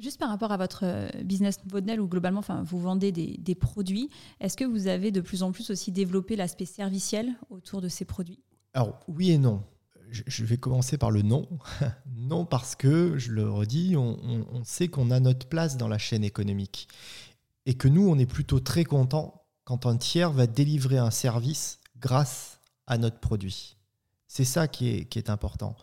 Juste par rapport à votre euh, business model où globalement enfin, vous vendez des, produits, est-ce que vous avez de plus en plus aussi développé l'aspect serviciel autour de ces produits? Alors oui et non. Je, vais commencer par le non. non parce que, je le redis, on, sait qu'on a notre place dans la chaîne économique et que nous, on est plutôt très content quand un tiers va délivrer un service grâce à notre produit. C'est ça qui est, qui est important.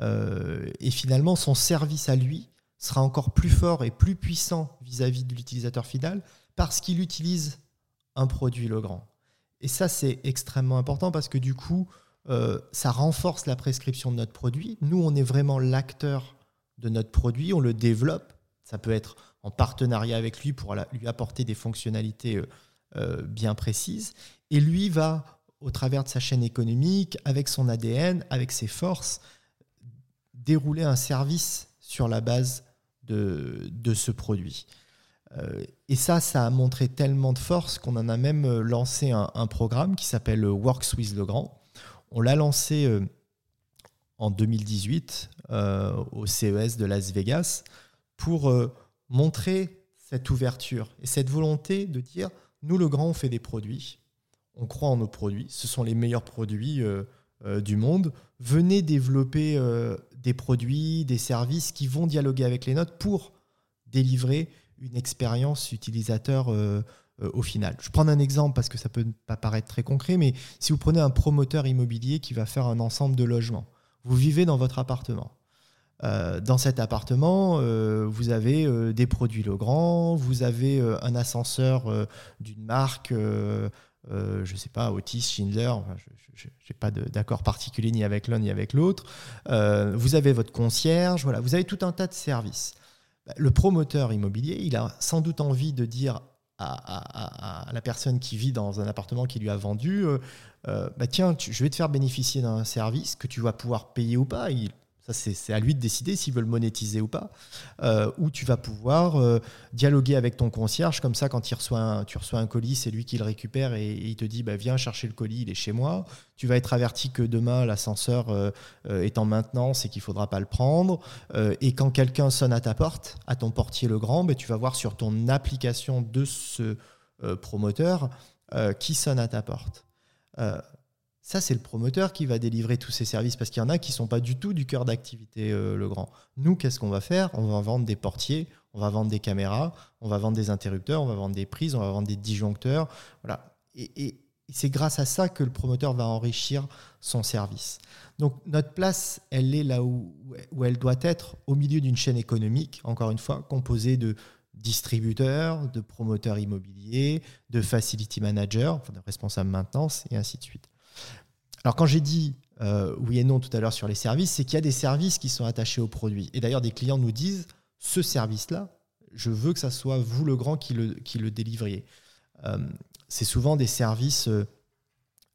Euh, et finalement, son service à lui, sera encore plus fort et plus puissant vis-à-vis de l'utilisateur final parce qu'il utilise un produit Legrand. Et ça, c'est extrêmement important parce que du coup, euh, ça renforce la prescription de notre produit. Nous, on est vraiment l'acteur de notre produit, on le développe. Ça peut être en partenariat avec lui pour lui apporter des fonctionnalités euh, euh, bien précises. Et lui va, au travers de sa chaîne économique, avec son ADN, avec ses forces, dérouler un service sur la base de, ce produit. Euh, et ça, ça a montré tellement de force qu'on en a même euh, lancé un, programme qui s'appelle Works with Legrand. On l'a lancé euh, en 2018 euh, au CES de Las Vegas pour euh, montrer cette ouverture et cette volonté de dire, nous, Legrand, on fait des produits, on croit en nos produits, ce sont les meilleurs produits euh, du monde. Venez développer des produits, des services qui vont dialoguer avec les notes pour délivrer une expérience utilisateur euh, euh, au final. Je prends un exemple parce que ça peut pas paraître très concret, mais si vous prenez un promoteur immobilier qui va faire un ensemble de logements, vous vivez dans votre appartement. Euh, dans cet appartement, euh, vous avez euh, des produits Legrand, vous avez euh, un ascenseur d'une marque, je ne sais pas, Otis, Schindler, je n'ai pas d'accord particulier ni avec l'un ni avec l'autre. vous avez votre concierge, voilà, vous avez tout un tas de services. Bah, le promoteur immobilier, il a sans doute envie de dire à, la personne qui vit dans un appartement qui lui a vendu, euh, euh, bah tiens, je vais te faire bénéficier d'un service que tu vas pouvoir payer ou pas. C'est à lui de décider s'il veut le monétiser ou pas. Euh, ou tu vas pouvoir euh, dialoguer avec ton concierge, comme ça, quand tu reçois un colis, c'est lui qui le récupère et, il te dit bah, Viens chercher le colis, il est chez moi. Tu vas être averti que demain, l'ascenseur euh, est en maintenance et qu'il ne faudra pas le prendre. Et quand quelqu'un sonne à ta porte, à ton portier le grand, bah, tu vas voir sur ton application de ce promoteur qui sonne à ta porte. Ça, c'est le promoteur qui va délivrer tous ces services parce qu'il y en a qui ne sont pas du tout du cœur d'activité euh, le grand. Nous, qu'est-ce qu'on va faire? On va vendre des portiers, on va vendre des caméras, on va vendre des interrupteurs, on va vendre des prises, on va vendre des disjoncteurs. Voilà. Et, c'est grâce à ça que le promoteur va enrichir son service. Donc notre place, elle est là où, où elle doit être, au milieu d'une chaîne économique, encore une fois, composée de distributeurs, de promoteurs immobiliers, de facility managers, enfin de responsables maintenance, et ainsi de suite. Alors quand j'ai dit euh, oui et non tout à l'heure sur les services, c'est qu'il y a des services qui sont attachés aux produits. Et d'ailleurs, des clients nous disent, ce service-là, je veux que ça soit vous, le grand, qui le, qui le délivriez. Euh, c'est souvent des services euh,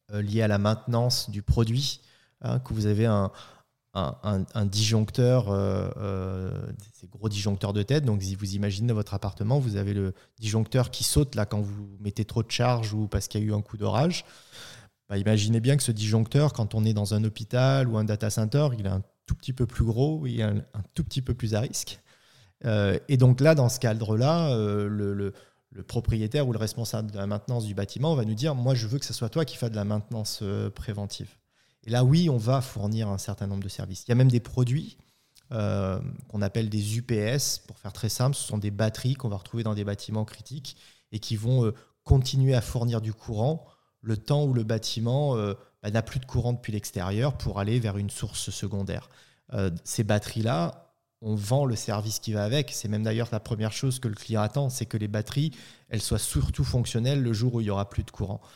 liés à la maintenance du produit, hein, que vous avez un, un, disjoncteur, ces gros disjoncteurs de tête. Donc, si vous imaginez dans votre appartement, vous avez le disjoncteur qui saute là quand vous mettez trop de charge ou parce qu'il y a eu un coup d'orage. Bah, imaginez bien que ce disjoncteur, quand on est dans un hôpital ou un data center, il est un tout petit peu plus gros, il est un, tout petit peu plus à risque. Euh, et donc là, dans ce cadre-là, euh, le, propriétaire ou le responsable de la maintenance du bâtiment va nous dire, moi, je veux que ce soit toi qui fasses de la maintenance euh, préventive. Et là, oui, on va fournir un certain nombre de services. Il y a même des produits qu'on appelle des UPS, pour faire très simple, ce sont des batteries qu'on va retrouver dans des bâtiments critiques et qui vont continuer à fournir du courant le temps où le bâtiment euh, bah, n'a plus de courant depuis l'extérieur pour aller vers une source secondaire. Euh, ces batteries-là, on vend le service qui va avec. C'est même d'ailleurs la première chose que le client attend, c'est que les batteries, elles soient surtout fonctionnelles le jour où il y aura plus de courant.